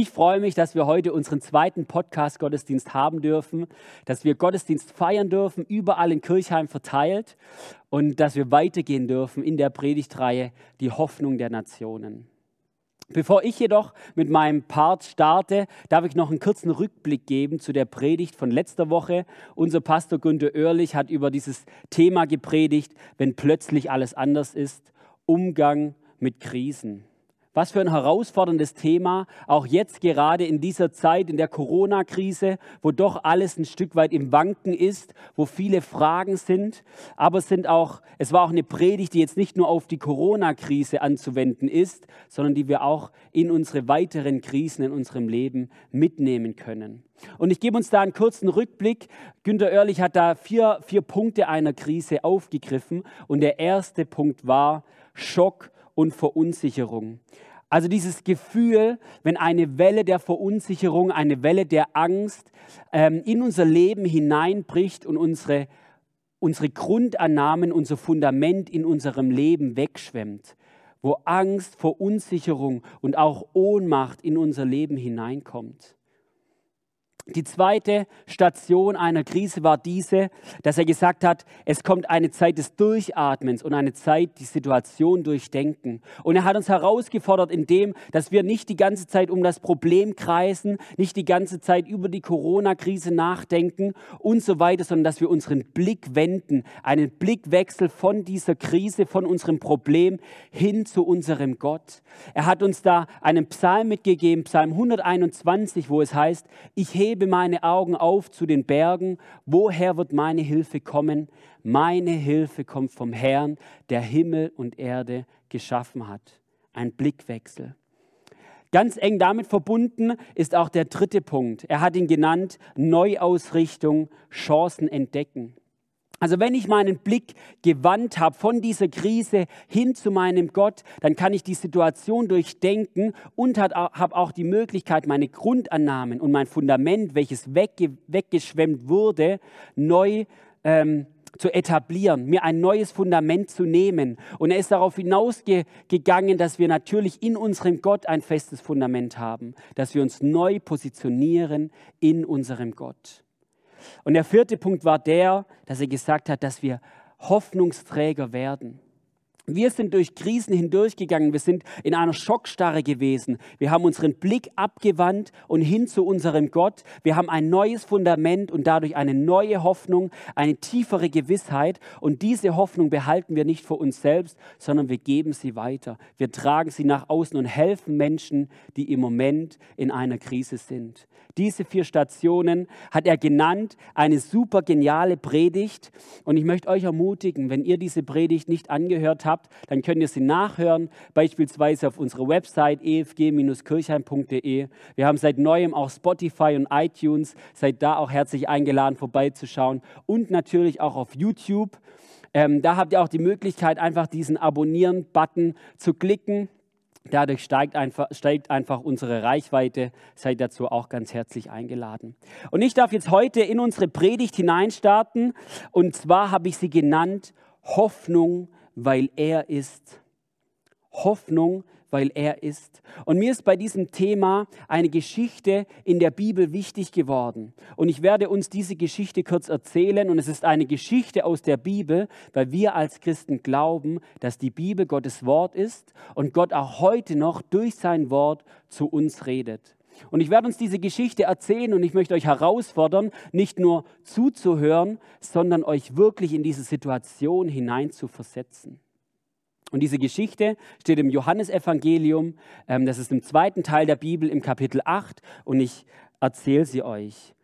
Ich freue mich, dass wir heute unseren zweiten Podcast-Gottesdienst haben dürfen, dass wir Gottesdienst feiern dürfen, überall in Kirchheim verteilt und dass wir weitergehen dürfen in der Predigtreihe Die Hoffnung der Nationen. Bevor ich jedoch mit meinem Part starte, darf ich noch einen kurzen Rückblick geben zu der Predigt von letzter Woche. Unser Pastor Günter Oerlich hat über dieses Thema gepredigt, wenn plötzlich alles anders ist, Umgang mit Krisen. Was für ein herausforderndes Thema, auch jetzt gerade in dieser Zeit, in der Corona-Krise, wo doch alles ein Stück weit im Wanken ist, wo viele Fragen sind. Aber es, sind auch, es war auch eine Predigt, die jetzt nicht nur auf die Corona-Krise anzuwenden ist, sondern die wir auch in unsere weiteren Krisen in unserem Leben mitnehmen können. Und ich gebe uns da einen kurzen Rückblick. Günter Oerlich hat da vier, vier Punkte einer Krise aufgegriffen. Und der erste Punkt war Schock und Verunsicherung. Also dieses Gefühl, wenn eine Welle der Verunsicherung, eine Welle der Angst ähm, in unser Leben hineinbricht und unsere, unsere Grundannahmen, unser Fundament in unserem Leben wegschwemmt, wo Angst, Verunsicherung und auch Ohnmacht in unser Leben hineinkommt. Die zweite Station einer Krise war diese, dass er gesagt hat, es kommt eine Zeit des Durchatmens und eine Zeit, die Situation durchdenken. Und er hat uns herausgefordert in dem, dass wir nicht die ganze Zeit um das Problem kreisen, nicht die ganze Zeit über die Corona-Krise nachdenken und so weiter, sondern dass wir unseren Blick wenden, einen Blickwechsel von dieser Krise, von unserem Problem hin zu unserem Gott. Er hat uns da einen Psalm mitgegeben, Psalm 121, wo es heißt, ich hebe hebe meine Augen auf zu den Bergen. Woher wird meine Hilfe kommen? Meine Hilfe kommt vom Herrn, der Himmel und Erde geschaffen hat. Ein Blickwechsel. Ganz eng damit verbunden ist auch der dritte Punkt. Er hat ihn genannt Neuausrichtung, Chancen entdecken. Also wenn ich meinen Blick gewandt habe von dieser Krise hin zu meinem Gott, dann kann ich die Situation durchdenken und habe auch die Möglichkeit, meine Grundannahmen und mein Fundament, welches wegge weggeschwemmt wurde, neu ähm, zu etablieren, mir ein neues Fundament zu nehmen. Und er ist darauf hinausgegangen, dass wir natürlich in unserem Gott ein festes Fundament haben, dass wir uns neu positionieren in unserem Gott. Und der vierte Punkt war der, dass er gesagt hat, dass wir Hoffnungsträger werden. Wir sind durch Krisen hindurchgegangen, wir sind in einer Schockstarre gewesen. Wir haben unseren Blick abgewandt und hin zu unserem Gott. Wir haben ein neues Fundament und dadurch eine neue Hoffnung, eine tiefere Gewissheit. Und diese Hoffnung behalten wir nicht für uns selbst, sondern wir geben sie weiter. Wir tragen sie nach außen und helfen Menschen, die im Moment in einer Krise sind. Diese vier Stationen hat er genannt, eine super geniale Predigt. Und ich möchte euch ermutigen, wenn ihr diese Predigt nicht angehört habt, habt, dann könnt ihr sie nachhören, beispielsweise auf unserer Website efg-kirchheim.de. Wir haben seit neuem auch Spotify und iTunes. Seid da auch herzlich eingeladen, vorbeizuschauen. Und natürlich auch auf YouTube. Ähm, da habt ihr auch die Möglichkeit, einfach diesen Abonnieren-Button zu klicken. Dadurch steigt einfach, steigt einfach, unsere Reichweite. Seid dazu auch ganz herzlich eingeladen. Und ich darf jetzt heute in unsere Predigt hineinstarten. Und zwar habe ich sie genannt Hoffnung weil er ist. Hoffnung, weil er ist. Und mir ist bei diesem Thema eine Geschichte in der Bibel wichtig geworden. Und ich werde uns diese Geschichte kurz erzählen. Und es ist eine Geschichte aus der Bibel, weil wir als Christen glauben, dass die Bibel Gottes Wort ist und Gott auch heute noch durch sein Wort zu uns redet. Und ich werde uns diese Geschichte erzählen und ich möchte euch herausfordern, nicht nur zuzuhören, sondern euch wirklich in diese Situation hinein zu versetzen. Und diese Geschichte steht im Johannesevangelium, ähm, das ist im zweiten Teil der Bibel im Kapitel 8 und ich erzähle sie euch.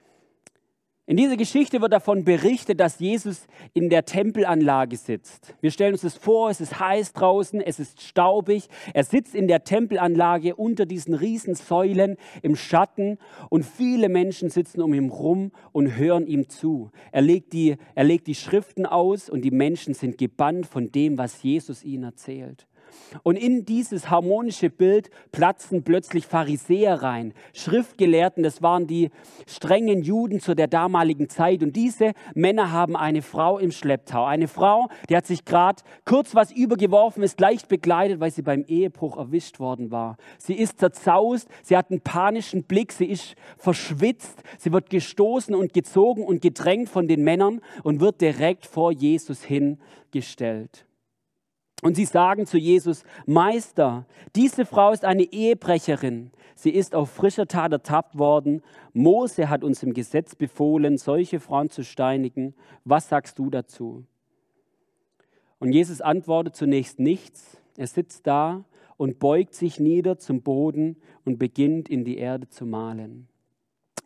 In dieser Geschichte wird davon berichtet, dass Jesus in der Tempelanlage sitzt. Wir stellen uns das vor, es ist heiß draußen, es ist staubig. Er sitzt in der Tempelanlage unter diesen riesen Säulen im Schatten und viele Menschen sitzen um ihn rum und hören ihm zu. Er legt, die, er legt die Schriften aus und die Menschen sind gebannt von dem, was Jesus ihnen erzählt. Und in dieses harmonische Bild platzen plötzlich Pharisäer rein, Schriftgelehrten, das waren die strengen Juden zu der damaligen Zeit. Und diese Männer haben eine Frau im Schlepptau. Eine Frau, die hat sich gerade kurz was übergeworfen, ist leicht begleitet, weil sie beim Ehebruch erwischt worden war. Sie ist zerzaust, sie hat einen panischen Blick, sie ist verschwitzt, sie wird gestoßen und gezogen und gedrängt von den Männern und wird direkt vor Jesus hingestellt. Und sie sagen zu Jesus, Meister, diese Frau ist eine Ehebrecherin. Sie ist auf frischer Tat ertappt worden. Mose hat uns im Gesetz befohlen, solche Frauen zu steinigen. Was sagst du dazu? Und Jesus antwortet zunächst nichts. Er sitzt da und beugt sich nieder zum Boden und beginnt in die Erde zu malen.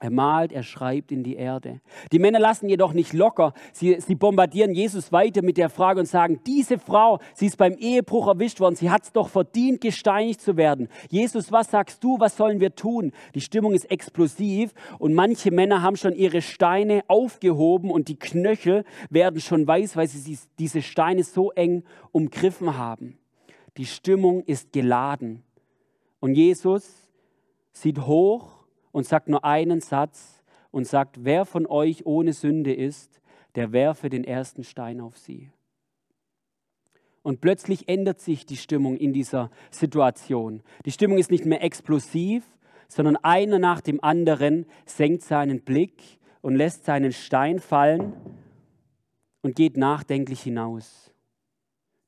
Er malt, er schreibt in die Erde. Die Männer lassen jedoch nicht locker. Sie, sie bombardieren Jesus weiter mit der Frage und sagen, diese Frau, sie ist beim Ehebruch erwischt worden, sie hat es doch verdient, gesteinigt zu werden. Jesus, was sagst du, was sollen wir tun? Die Stimmung ist explosiv und manche Männer haben schon ihre Steine aufgehoben und die Knöchel werden schon weiß, weil sie diese Steine so eng umgriffen haben. Die Stimmung ist geladen. Und Jesus sieht hoch und sagt nur einen Satz und sagt, wer von euch ohne Sünde ist, der werfe den ersten Stein auf sie. Und plötzlich ändert sich die Stimmung in dieser Situation. Die Stimmung ist nicht mehr explosiv, sondern einer nach dem anderen senkt seinen Blick und lässt seinen Stein fallen und geht nachdenklich hinaus.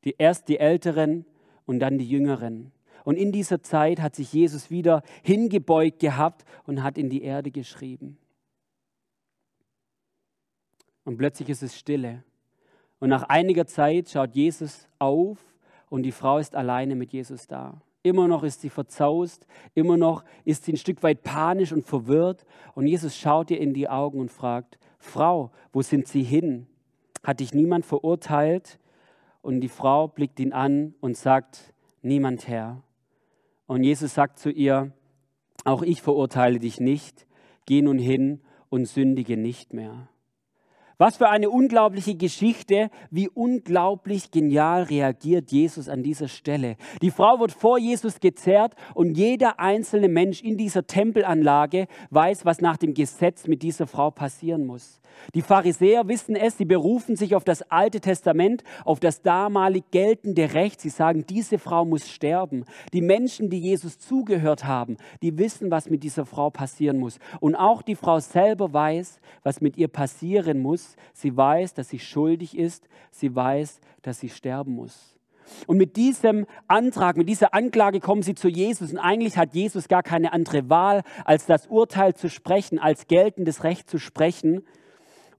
Die, erst die Älteren und dann die Jüngeren. Und in dieser Zeit hat sich Jesus wieder hingebeugt gehabt und hat in die Erde geschrieben. Und plötzlich ist es stille. Und nach einiger Zeit schaut Jesus auf und die Frau ist alleine mit Jesus da. Immer noch ist sie verzaust, immer noch ist sie ein Stück weit panisch und verwirrt. Und Jesus schaut ihr in die Augen und fragt, Frau, wo sind Sie hin? Hat dich niemand verurteilt? Und die Frau blickt ihn an und sagt, niemand Herr. Und Jesus sagt zu ihr, auch ich verurteile dich nicht, geh nun hin und sündige nicht mehr. Was für eine unglaubliche Geschichte, wie unglaublich genial reagiert Jesus an dieser Stelle. Die Frau wird vor Jesus gezerrt und jeder einzelne Mensch in dieser Tempelanlage weiß, was nach dem Gesetz mit dieser Frau passieren muss. Die Pharisäer wissen es, sie berufen sich auf das Alte Testament, auf das damalig geltende Recht. Sie sagen, diese Frau muss sterben. Die Menschen, die Jesus zugehört haben, die wissen, was mit dieser Frau passieren muss. Und auch die Frau selber weiß, was mit ihr passieren muss Sie weiß, dass sie schuldig ist. Sie weiß, dass sie sterben muss. Und mit diesem Antrag, mit dieser Anklage kommen sie zu Jesus. Und eigentlich hat Jesus gar keine andere Wahl, als das Urteil zu sprechen, als geltendes Recht zu sprechen.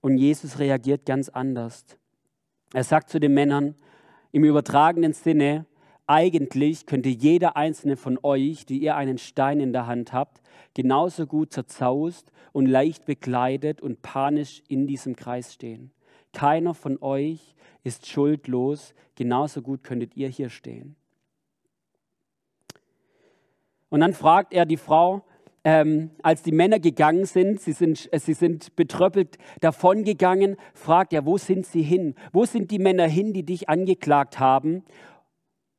Und Jesus reagiert ganz anders. Er sagt zu den Männern im übertragenen Sinne, eigentlich könnte jeder einzelne von euch, die ihr einen Stein in der Hand habt, genauso gut zerzaust und leicht bekleidet und panisch in diesem Kreis stehen. Keiner von euch ist schuldlos, genauso gut könntet ihr hier stehen. Und dann fragt er die Frau, ähm, als die Männer gegangen sind, sie sind, äh, sie sind betröppelt davongegangen, fragt er, wo sind sie hin? Wo sind die Männer hin, die dich angeklagt haben?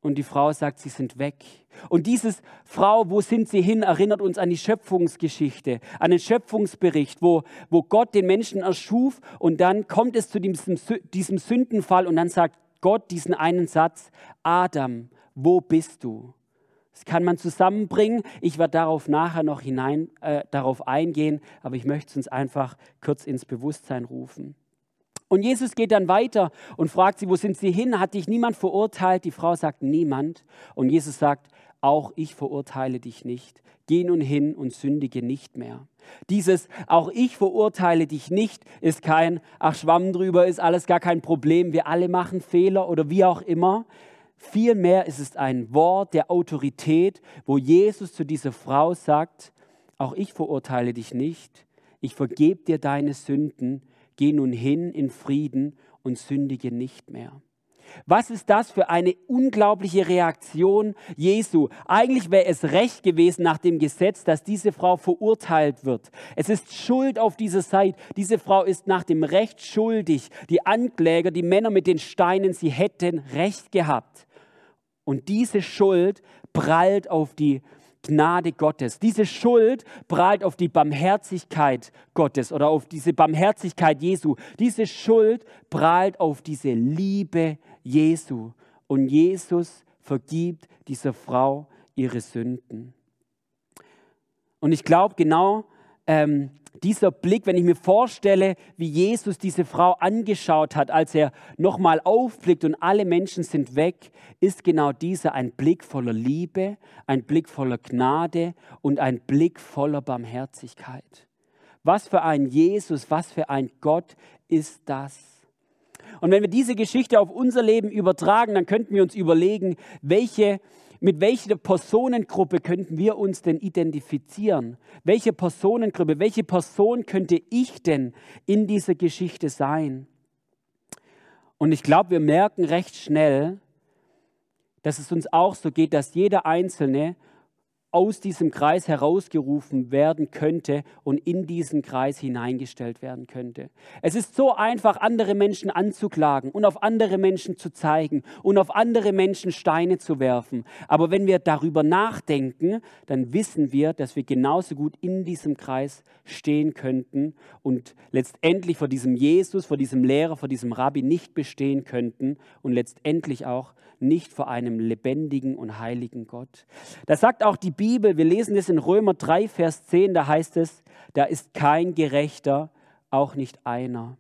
Und die Frau sagt, sie sind weg. Und dieses Frau, wo sind sie hin, erinnert uns an die Schöpfungsgeschichte, an den Schöpfungsbericht, wo, wo Gott den Menschen erschuf und dann kommt es zu diesem, diesem Sündenfall und dann sagt Gott diesen einen Satz, Adam, wo bist du? Das kann man zusammenbringen. Ich werde darauf nachher noch hinein, äh, darauf eingehen, aber ich möchte es uns einfach kurz ins Bewusstsein rufen. Und Jesus geht dann weiter und fragt sie, wo sind sie hin? Hat dich niemand verurteilt? Die Frau sagt, niemand. Und Jesus sagt, auch ich verurteile dich nicht. Geh nun hin und sündige nicht mehr. Dieses, auch ich verurteile dich nicht, ist kein, ach Schwamm drüber, ist alles gar kein Problem, wir alle machen Fehler oder wie auch immer. Vielmehr ist es ein Wort der Autorität, wo Jesus zu dieser Frau sagt, auch ich verurteile dich nicht, ich vergebe dir deine Sünden, geh nun hin in Frieden und sündige nicht mehr. Was ist das für eine unglaubliche Reaktion Jesu? Eigentlich wäre es recht gewesen nach dem Gesetz, dass diese Frau verurteilt wird. Es ist Schuld auf dieser Seite. Diese Frau ist nach dem Recht schuldig. Die Ankläger, die Männer mit den Steinen, sie hätten Recht gehabt. Und diese Schuld prallt auf die Gnade Gottes. Diese Schuld prallt auf die Barmherzigkeit Gottes oder auf diese Barmherzigkeit Jesu. Diese Schuld prallt auf diese Liebe Jesu. Und Jesus vergibt dieser Frau ihre Sünden. Und ich glaube, genau ähm, dieser Blick, wenn ich mir vorstelle, wie Jesus diese Frau angeschaut hat, als er nochmal aufblickt und alle Menschen sind weg, ist genau dieser ein Blick voller Liebe, ein Blick voller Gnade und ein Blick voller Barmherzigkeit. Was für ein Jesus, was für ein Gott ist das? Und wenn wir diese Geschichte auf unser Leben übertragen, dann könnten wir uns überlegen, welche mit welcher Personengruppe könnten wir uns denn identifizieren? Welche Personengruppe, welche Person könnte ich denn in dieser Geschichte sein? Und ich glaube, wir merken recht schnell, dass es uns auch so geht, dass jeder Einzelne aus diesem Kreis herausgerufen werden könnte und in diesen Kreis hineingestellt werden könnte. Es ist so einfach, andere Menschen anzuklagen und auf andere Menschen zu zeigen und auf andere Menschen Steine zu werfen. Aber wenn wir darüber nachdenken, dann wissen wir, dass wir genauso gut in diesem Kreis stehen könnten und letztendlich vor diesem Jesus, vor diesem Lehrer, vor diesem Rabbi nicht bestehen könnten und letztendlich auch nicht vor einem lebendigen und heiligen Gott. Das sagt auch die Bibel, wir lesen es in Römer 3, Vers 10, da heißt es, da ist kein Gerechter, auch nicht einer.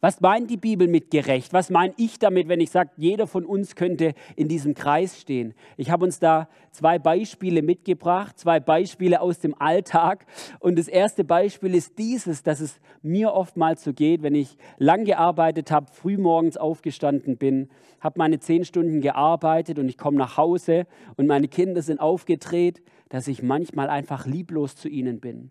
Was meint die Bibel mit gerecht? Was meine ich damit, wenn ich sage, jeder von uns könnte in diesem Kreis stehen? Ich habe uns da zwei Beispiele mitgebracht, zwei Beispiele aus dem Alltag. Und das erste Beispiel ist dieses, dass es mir oftmals so geht, wenn ich lang gearbeitet habe, früh morgens aufgestanden bin, habe meine zehn Stunden gearbeitet und ich komme nach Hause und meine Kinder sind aufgedreht, dass ich manchmal einfach lieblos zu ihnen bin.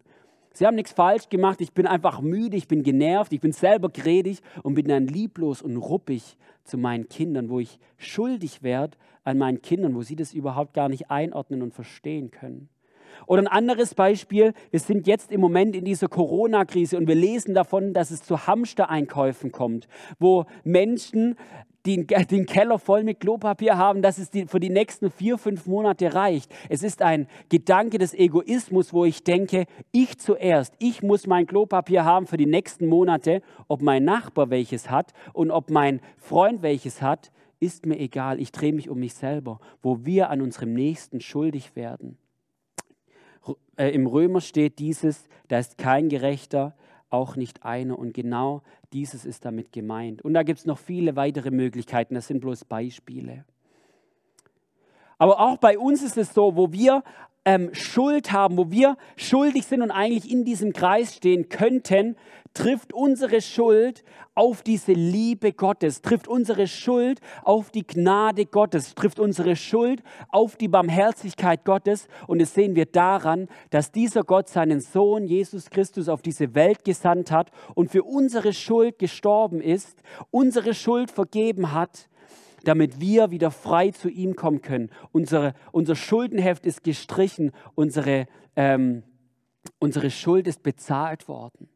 Sie haben nichts falsch gemacht, ich bin einfach müde, ich bin genervt, ich bin selber gredig und bin dann lieblos und ruppig zu meinen Kindern, wo ich schuldig werde an meinen Kindern, wo sie das überhaupt gar nicht einordnen und verstehen können. Oder ein anderes Beispiel, wir sind jetzt im Moment in dieser Corona-Krise und wir lesen davon, dass es zu Hamstereinkäufen kommt, wo Menschen die den Keller voll mit Klopapier haben, dass es die, für die nächsten vier, fünf Monate reicht. Es ist ein Gedanke des Egoismus, wo ich denke, ich zuerst, ich muss mein Klopapier haben für die nächsten Monate. Ob mein Nachbar welches hat und ob mein Freund welches hat, ist mir egal. Ich drehe mich um mich selber, wo wir an unserem Nächsten schuldig werden. Äh, Im Römer steht dieses, da ist kein Gerechter, auch nicht einer. Und genau dieses ist damit gemeint. Und da gibt es noch viele weitere Möglichkeiten, das sind bloß Beispiele. Aber auch bei uns ist es so, wo wir ähm, Schuld haben, wo wir schuldig sind und eigentlich in diesem Kreis stehen könnten, trifft unsere Schuld auf diese Liebe Gottes, trifft unsere Schuld auf die Gnade Gottes, trifft unsere Schuld auf die Barmherzigkeit Gottes. Und das sehen wir daran, dass dieser Gott seinen Sohn Jesus Christus auf diese Welt gesandt hat und für unsere Schuld gestorben ist, unsere Schuld vergeben hat damit wir wieder frei zu ihm kommen können. Unsere, unser Schuldenheft ist gestrichen, unsere, ähm, unsere Schuld ist bezahlt worden.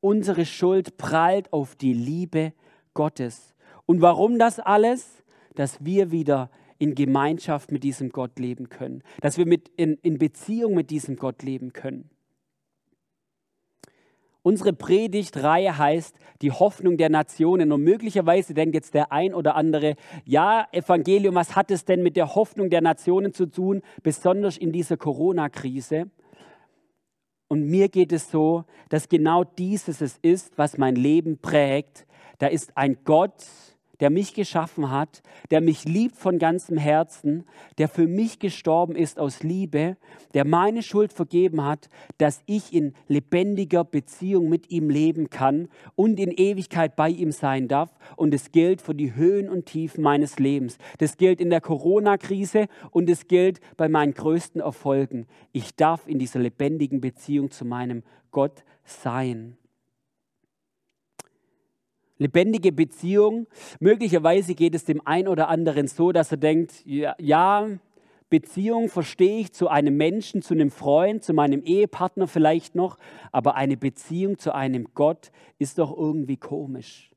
Unsere Schuld prallt auf die Liebe Gottes. Und warum das alles? Dass wir wieder in Gemeinschaft mit diesem Gott leben können, dass wir mit in, in Beziehung mit diesem Gott leben können. Unsere Predigtreihe heißt die Hoffnung der Nationen. Und möglicherweise denkt jetzt der ein oder andere, ja, Evangelium, was hat es denn mit der Hoffnung der Nationen zu tun, besonders in dieser Corona-Krise? Und mir geht es so, dass genau dieses es ist, was mein Leben prägt. Da ist ein Gott, der mich geschaffen hat, der mich liebt von ganzem Herzen, der für mich gestorben ist aus Liebe, der meine Schuld vergeben hat, dass ich in lebendiger Beziehung mit ihm leben kann und in Ewigkeit bei ihm sein darf. Und es gilt für die Höhen und Tiefen meines Lebens. Das gilt in der Corona-Krise und es gilt bei meinen größten Erfolgen. Ich darf in dieser lebendigen Beziehung zu meinem Gott sein lebendige Beziehung. Möglicherweise geht es dem einen oder anderen so, dass er denkt, ja, ja, Beziehung verstehe ich zu einem Menschen, zu einem Freund, zu meinem Ehepartner vielleicht noch, aber eine Beziehung zu einem Gott ist doch irgendwie komisch.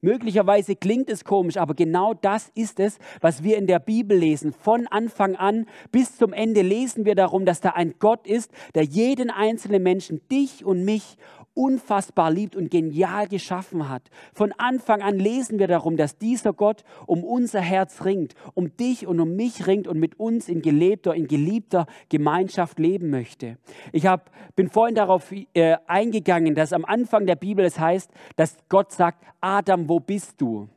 Möglicherweise klingt es komisch, aber genau das ist es, was wir in der Bibel lesen. Von Anfang an bis zum Ende lesen wir darum, dass da ein Gott ist, der jeden einzelnen Menschen, dich und mich, unfassbar liebt und genial geschaffen hat. Von Anfang an lesen wir darum, dass dieser Gott um unser Herz ringt, um dich und um mich ringt und mit uns in gelebter, in geliebter Gemeinschaft leben möchte. Ich hab, bin vorhin darauf äh, eingegangen, dass am Anfang der Bibel es heißt, dass Gott sagt, Adam, wo bist du?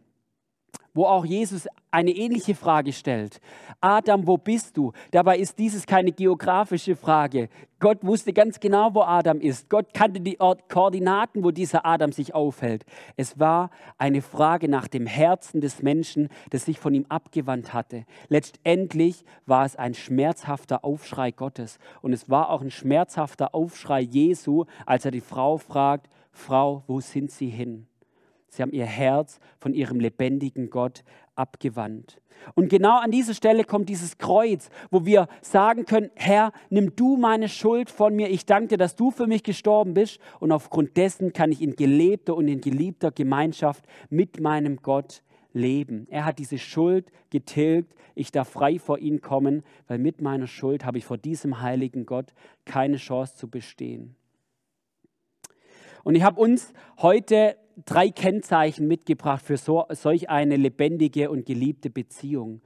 Wo auch Jesus eine ähnliche Frage stellt. Adam, wo bist du? Dabei ist dieses keine geografische Frage. Gott wusste ganz genau, wo Adam ist. Gott kannte die Ort Koordinaten, wo dieser Adam sich aufhält. Es war eine Frage nach dem Herzen des Menschen, das sich von ihm abgewandt hatte. Letztendlich war es ein schmerzhafter Aufschrei Gottes. Und es war auch ein schmerzhafter Aufschrei Jesu, als er die Frau fragt, Frau, wo sind Sie hin? Sie haben ihr Herz von ihrem lebendigen Gott abgewandt. Und genau an dieser Stelle kommt dieses Kreuz, wo wir sagen können, Herr, nimm du meine Schuld von mir. Ich danke dir, dass du für mich gestorben bist. Und aufgrund dessen kann ich in gelebter und in geliebter Gemeinschaft mit meinem Gott leben. Er hat diese Schuld getilgt. Ich darf frei vor ihn kommen, weil mit meiner Schuld habe ich vor diesem heiligen Gott keine Chance zu bestehen. Und ich habe uns heute drei Kennzeichen mitgebracht für so, solch eine lebendige und geliebte Beziehung.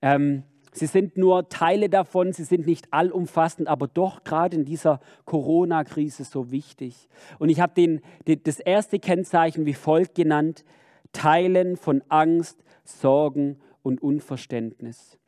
Ähm, sie sind nur Teile davon, sie sind nicht allumfassend, aber doch gerade in dieser Corona-Krise so wichtig. Und ich habe das erste Kennzeichen wie folgt genannt, Teilen von Angst, Sorgen und Unverständnis.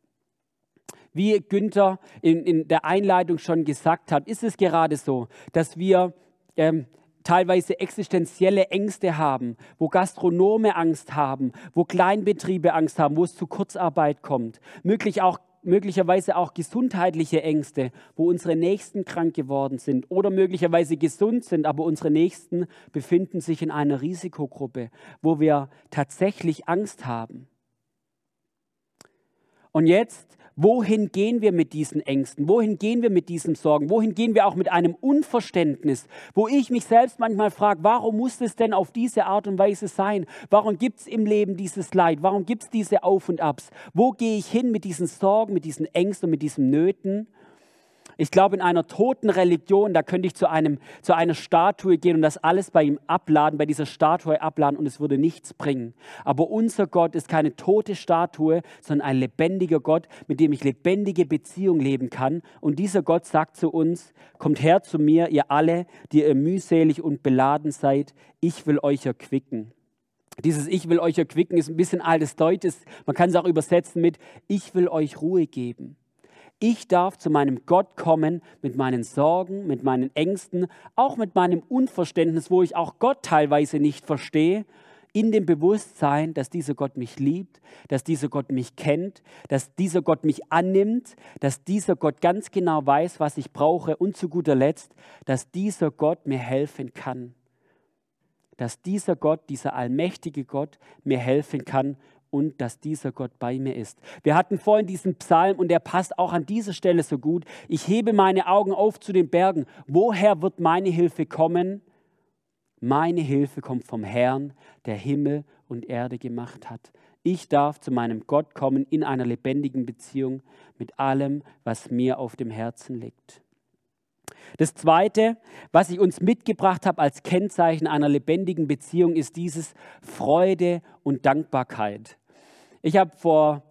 Wie Günther in, in der Einleitung schon gesagt hat, ist es gerade so, dass wir ähm, teilweise existenzielle Ängste haben, wo Gastronome Angst haben, wo Kleinbetriebe Angst haben, wo es zu Kurzarbeit kommt, möglich auch möglicherweise auch gesundheitliche Ängste, wo unsere Nächsten krank geworden sind oder möglicherweise gesund sind, aber unsere Nächsten befinden sich in einer Risikogruppe, wo wir tatsächlich Angst haben. Und jetzt Wohin gehen wir mit diesen Ängsten? Wohin gehen wir mit diesen Sorgen? Wohin gehen wir auch mit einem Unverständnis, wo ich mich selbst manchmal frage, warum muss es denn auf diese Art und Weise sein? Warum gibt es im Leben dieses Leid? Warum gibt es diese Auf und Abs? Wo gehe ich hin mit diesen Sorgen, mit diesen Ängsten mit diesen Nöten? Ich glaube, in einer toten Religion, da könnte ich zu, einem, zu einer Statue gehen und das alles bei ihm abladen, bei dieser Statue abladen und es würde nichts bringen. Aber unser Gott ist keine tote Statue, sondern ein lebendiger Gott, mit dem ich lebendige Beziehung leben kann. Und dieser Gott sagt zu uns, kommt her zu mir, ihr alle, die ihr mühselig und beladen seid, ich will euch erquicken. Dieses Ich will euch erquicken ist ein bisschen altes Deutsch. Man kann es auch übersetzen mit Ich will euch Ruhe geben. Ich darf zu meinem Gott kommen mit meinen Sorgen, mit meinen Ängsten, auch mit meinem Unverständnis, wo ich auch Gott teilweise nicht verstehe, in dem Bewusstsein, dass dieser Gott mich liebt, dass dieser Gott mich kennt, dass dieser Gott mich annimmt, dass dieser Gott ganz genau weiß, was ich brauche und zu guter Letzt, dass dieser Gott mir helfen kann. Dass dieser Gott, dieser allmächtige Gott mir helfen kann und dass dieser Gott bei mir ist. Wir hatten vorhin diesen Psalm und der passt auch an dieser Stelle so gut. Ich hebe meine Augen auf zu den Bergen. Woher wird meine Hilfe kommen? Meine Hilfe kommt vom Herrn, der Himmel und Erde gemacht hat. Ich darf zu meinem Gott kommen in einer lebendigen Beziehung mit allem, was mir auf dem Herzen liegt. Das Zweite, was ich uns mitgebracht habe als Kennzeichen einer lebendigen Beziehung, ist dieses Freude und Dankbarkeit. Ich habe vor,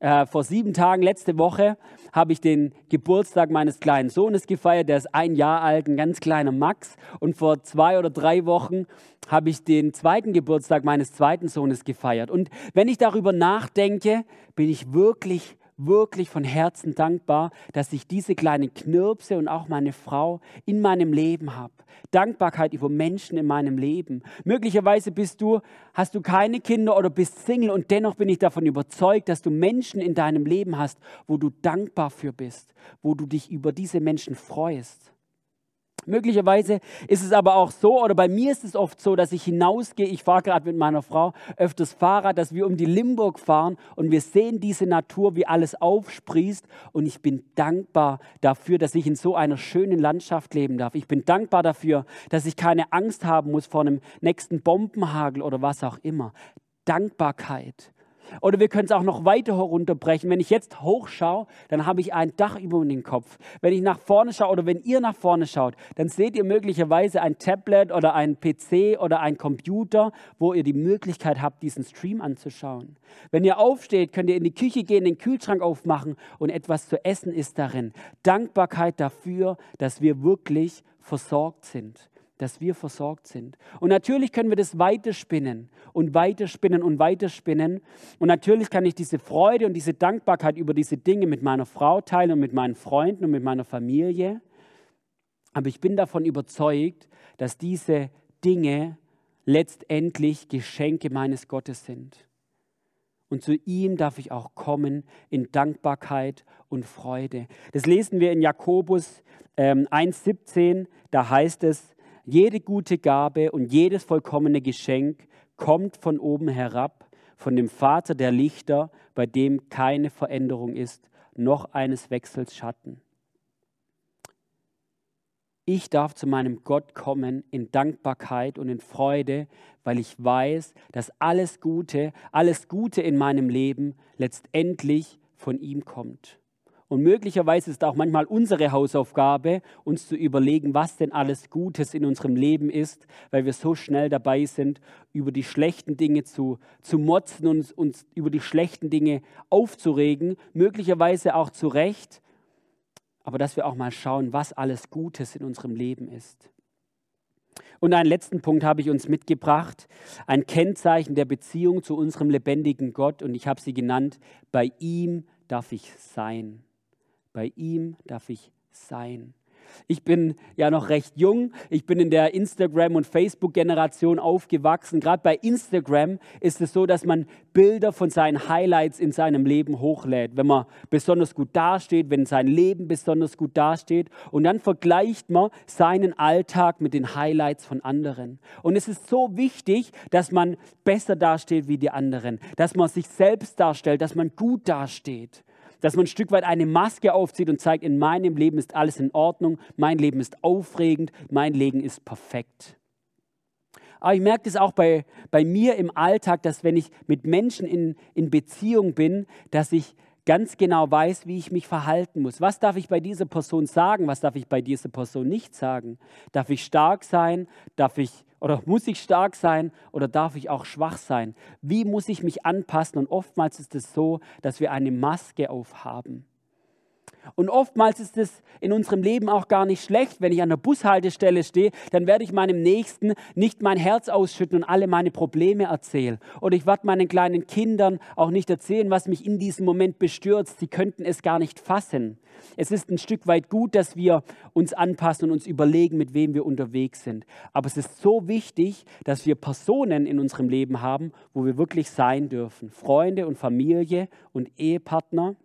äh, vor sieben Tagen, letzte Woche, habe ich den Geburtstag meines kleinen Sohnes gefeiert. Der ist ein Jahr alt, ein ganz kleiner Max. Und vor zwei oder drei Wochen habe ich den zweiten Geburtstag meines zweiten Sohnes gefeiert. Und wenn ich darüber nachdenke, bin ich wirklich wirklich von Herzen dankbar, dass ich diese kleinen Knirpse und auch meine Frau in meinem Leben habe. Dankbarkeit über Menschen in meinem Leben. Möglicherweise bist du, hast du keine Kinder oder bist Single und dennoch bin ich davon überzeugt, dass du Menschen in deinem Leben hast, wo du dankbar für bist, wo du dich über diese Menschen freust. Möglicherweise ist es aber auch so, oder bei mir ist es oft so, dass ich hinausgehe, ich fahre gerade mit meiner Frau öfters Fahrrad, dass wir um die Limburg fahren und wir sehen diese Natur, wie alles aufsprießt und ich bin dankbar dafür, dass ich in so einer schönen Landschaft leben darf. Ich bin dankbar dafür, dass ich keine Angst haben muss vor einem nächsten Bombenhagel oder was auch immer. Dankbarkeit. Oder wir können es auch noch weiter herunterbrechen. Wenn ich jetzt hochschaue, dann habe ich ein Dach über den Kopf. Wenn ich nach vorne schaue oder wenn ihr nach vorne schaut, dann seht ihr möglicherweise ein Tablet oder ein PC oder ein Computer, wo ihr die Möglichkeit habt, diesen Stream anzuschauen. Wenn ihr aufsteht, könnt ihr in die Küche gehen, den Kühlschrank aufmachen und etwas zu essen ist darin. Dankbarkeit dafür, dass wir wirklich versorgt sind dass wir versorgt sind. Und natürlich können wir das weiterspinnen und weiterspinnen und weiterspinnen. Und natürlich kann ich diese Freude und diese Dankbarkeit über diese Dinge mit meiner Frau teilen und mit meinen Freunden und mit meiner Familie. Aber ich bin davon überzeugt, dass diese Dinge letztendlich Geschenke meines Gottes sind. Und zu ihm darf ich auch kommen in Dankbarkeit und Freude. Das lesen wir in Jakobus ähm, 1,17. Da heißt es, jede gute Gabe und jedes vollkommene Geschenk kommt von oben herab, von dem Vater der Lichter, bei dem keine Veränderung ist, noch eines Wechsels Schatten. Ich darf zu meinem Gott kommen in Dankbarkeit und in Freude, weil ich weiß, dass alles Gute, alles Gute in meinem Leben letztendlich von ihm kommt. Und möglicherweise ist auch manchmal unsere Hausaufgabe, uns zu überlegen, was denn alles Gutes in unserem Leben ist, weil wir so schnell dabei sind, über die schlechten Dinge zu, zu motzen und uns über die schlechten Dinge aufzuregen, möglicherweise auch zu Recht, aber dass wir auch mal schauen, was alles Gutes in unserem Leben ist. Und einen letzten Punkt habe ich uns mitgebracht, ein Kennzeichen der Beziehung zu unserem lebendigen Gott und ich habe sie genannt, bei ihm darf ich sein. Bei ihm darf ich sein. Ich bin ja noch recht jung. Ich bin in der Instagram- und Facebook-Generation aufgewachsen. Gerade bei Instagram ist es so, dass man Bilder von seinen Highlights in seinem Leben hochlädt, wenn man besonders gut dasteht, wenn sein Leben besonders gut dasteht. Und dann vergleicht man seinen Alltag mit den Highlights von anderen. Und es ist so wichtig, dass man besser dasteht wie die anderen, dass man sich selbst darstellt, dass man gut dasteht dass man ein Stück weit eine Maske aufzieht und zeigt, in meinem Leben ist alles in Ordnung, mein Leben ist aufregend, mein Leben ist perfekt. Aber ich merke das auch bei, bei mir im Alltag, dass wenn ich mit Menschen in, in Beziehung bin, dass ich ganz genau weiß, wie ich mich verhalten muss. Was darf ich bei dieser Person sagen? Was darf ich bei dieser Person nicht sagen? Darf ich stark sein? Darf ich oder muss ich stark sein oder darf ich auch schwach sein? Wie muss ich mich anpassen? Und oftmals ist es so, dass wir eine Maske aufhaben. Und oftmals ist es in unserem Leben auch gar nicht schlecht, wenn ich an der Bushaltestelle stehe, dann werde ich meinem Nächsten nicht mein Herz ausschütten und alle meine Probleme erzählen. Oder ich werde meinen kleinen Kindern auch nicht erzählen, was mich in diesem Moment bestürzt. Sie könnten es gar nicht fassen. Es ist ein Stück weit gut, dass wir uns anpassen und uns überlegen, mit wem wir unterwegs sind. Aber es ist so wichtig, dass wir Personen in unserem Leben haben, wo wir wirklich sein dürfen. Freunde und Familie und Ehepartner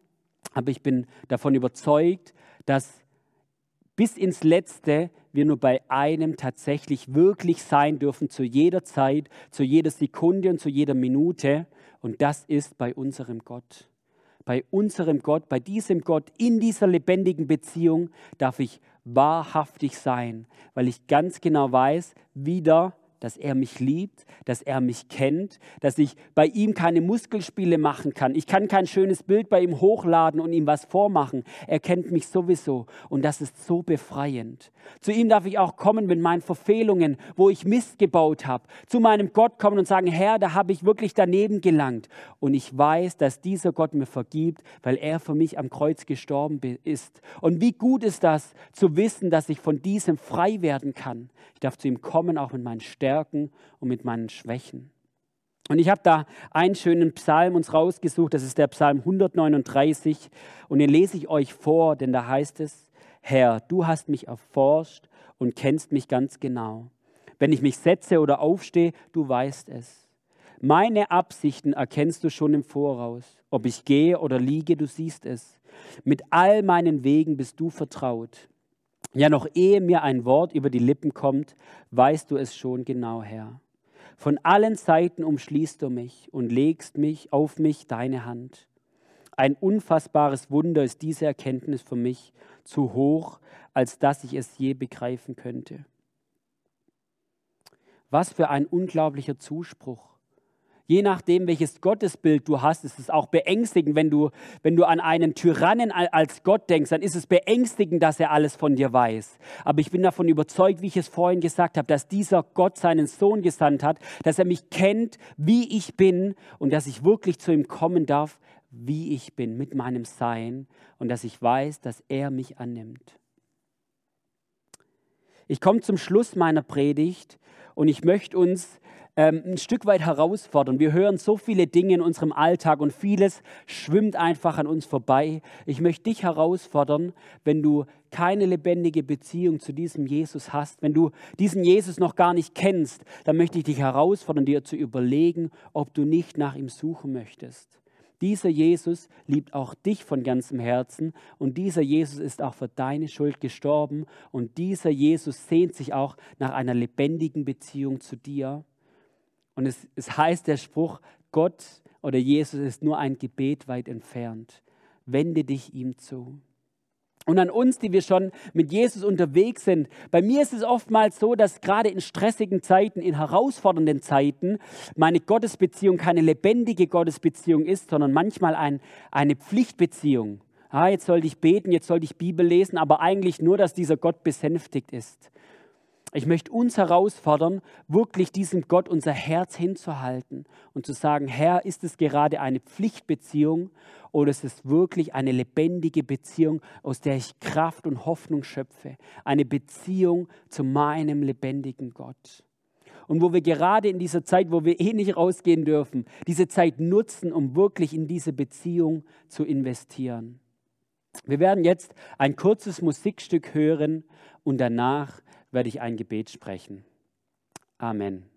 aber ich bin davon überzeugt, dass bis ins Letzte wir nur bei einem tatsächlich wirklich sein dürfen, zu jeder Zeit, zu jeder Sekunde und zu jeder Minute. Und das ist bei unserem Gott. Bei unserem Gott, bei diesem Gott, in dieser lebendigen Beziehung darf ich wahrhaftig sein, weil ich ganz genau weiß, wieder dass er mich liebt, dass er mich kennt, dass ich bei ihm keine Muskelspiele machen kann. Ich kann kein schönes Bild bei ihm hochladen und ihm was vormachen. Er kennt mich sowieso und das ist so befreiend. Zu ihm darf ich auch kommen mit meinen Verfehlungen, wo ich Mist gebaut habe. Zu meinem Gott kommen und sagen, Herr, da habe ich wirklich daneben gelangt. Und ich weiß, dass dieser Gott mir vergibt, weil er für mich am Kreuz gestorben ist. Und wie gut ist das zu wissen, dass ich von diesem frei werden kann. Ich darf zu ihm kommen, auch mit meinen Stärken Stärken und mit meinen Schwächen. Und ich habe da einen schönen Psalm uns rausgesucht, das ist der Psalm 139 und den lese ich euch vor, denn da heißt es, Herr, du hast mich erforscht und kennst mich ganz genau. Wenn ich mich setze oder aufstehe, du weißt es. Meine Absichten erkennst du schon im Voraus. Ob ich gehe oder liege, du siehst es. Mit all meinen Wegen bist du vertraut. Ja, noch ehe mir ein Wort über die Lippen kommt, weißt du es schon genau, Herr. Von allen Seiten umschließt du mich und legst mich auf mich deine Hand. Ein unfassbares Wunder ist diese Erkenntnis für mich, zu hoch, als dass ich es je begreifen könnte. Was für ein unglaublicher Zuspruch. Je nachdem, welches Gottesbild du hast, ist es auch beängstigend, wenn du, wenn du an einen Tyrannen als Gott denkst, dann ist es beängstigend, dass er alles von dir weiß. Aber ich bin davon überzeugt, wie ich es vorhin gesagt habe, dass dieser Gott seinen Sohn gesandt hat, dass er mich kennt, wie ich bin und dass ich wirklich zu ihm kommen darf, wie ich bin, mit meinem Sein und dass ich weiß, dass er mich annimmt. Ich komme zum Schluss meiner Predigt und ich möchte uns ähm, ein Stück weit herausfordern. Wir hören so viele Dinge in unserem Alltag und vieles schwimmt einfach an uns vorbei. Ich möchte dich herausfordern, wenn du keine lebendige Beziehung zu diesem Jesus hast, wenn du diesen Jesus noch gar nicht kennst, dann möchte ich dich herausfordern, dir zu überlegen, ob du nicht nach ihm suchen möchtest. Dieser Jesus liebt auch dich von ganzem Herzen und dieser Jesus ist auch für deine Schuld gestorben und dieser Jesus sehnt sich auch nach einer lebendigen Beziehung zu dir. Und es, es heißt der Spruch, Gott oder Jesus ist nur ein Gebet weit entfernt. Wende dich ihm zu. Und an uns, die wir schon mit Jesus unterwegs sind. Bei mir ist es oftmals so, dass gerade in stressigen Zeiten, in herausfordernden Zeiten, meine Gottesbeziehung keine lebendige Gottesbeziehung ist, sondern manchmal ein, eine Pflichtbeziehung. Ah, jetzt sollte ich beten, jetzt sollte ich Bibel lesen, aber eigentlich nur, dass dieser Gott besänftigt ist. Ich möchte uns herausfordern, wirklich diesem Gott unser Herz hinzuhalten und zu sagen, Herr, ist es gerade eine Pflichtbeziehung oder ist es wirklich eine lebendige Beziehung, aus der ich Kraft und Hoffnung schöpfe? Eine Beziehung zu meinem lebendigen Gott. Und wo wir gerade in dieser Zeit, wo wir eh nicht rausgehen dürfen, diese Zeit nutzen, um wirklich in diese Beziehung zu investieren. Wir werden jetzt ein kurzes Musikstück hören und danach werde ich ein Gebet sprechen. Amen.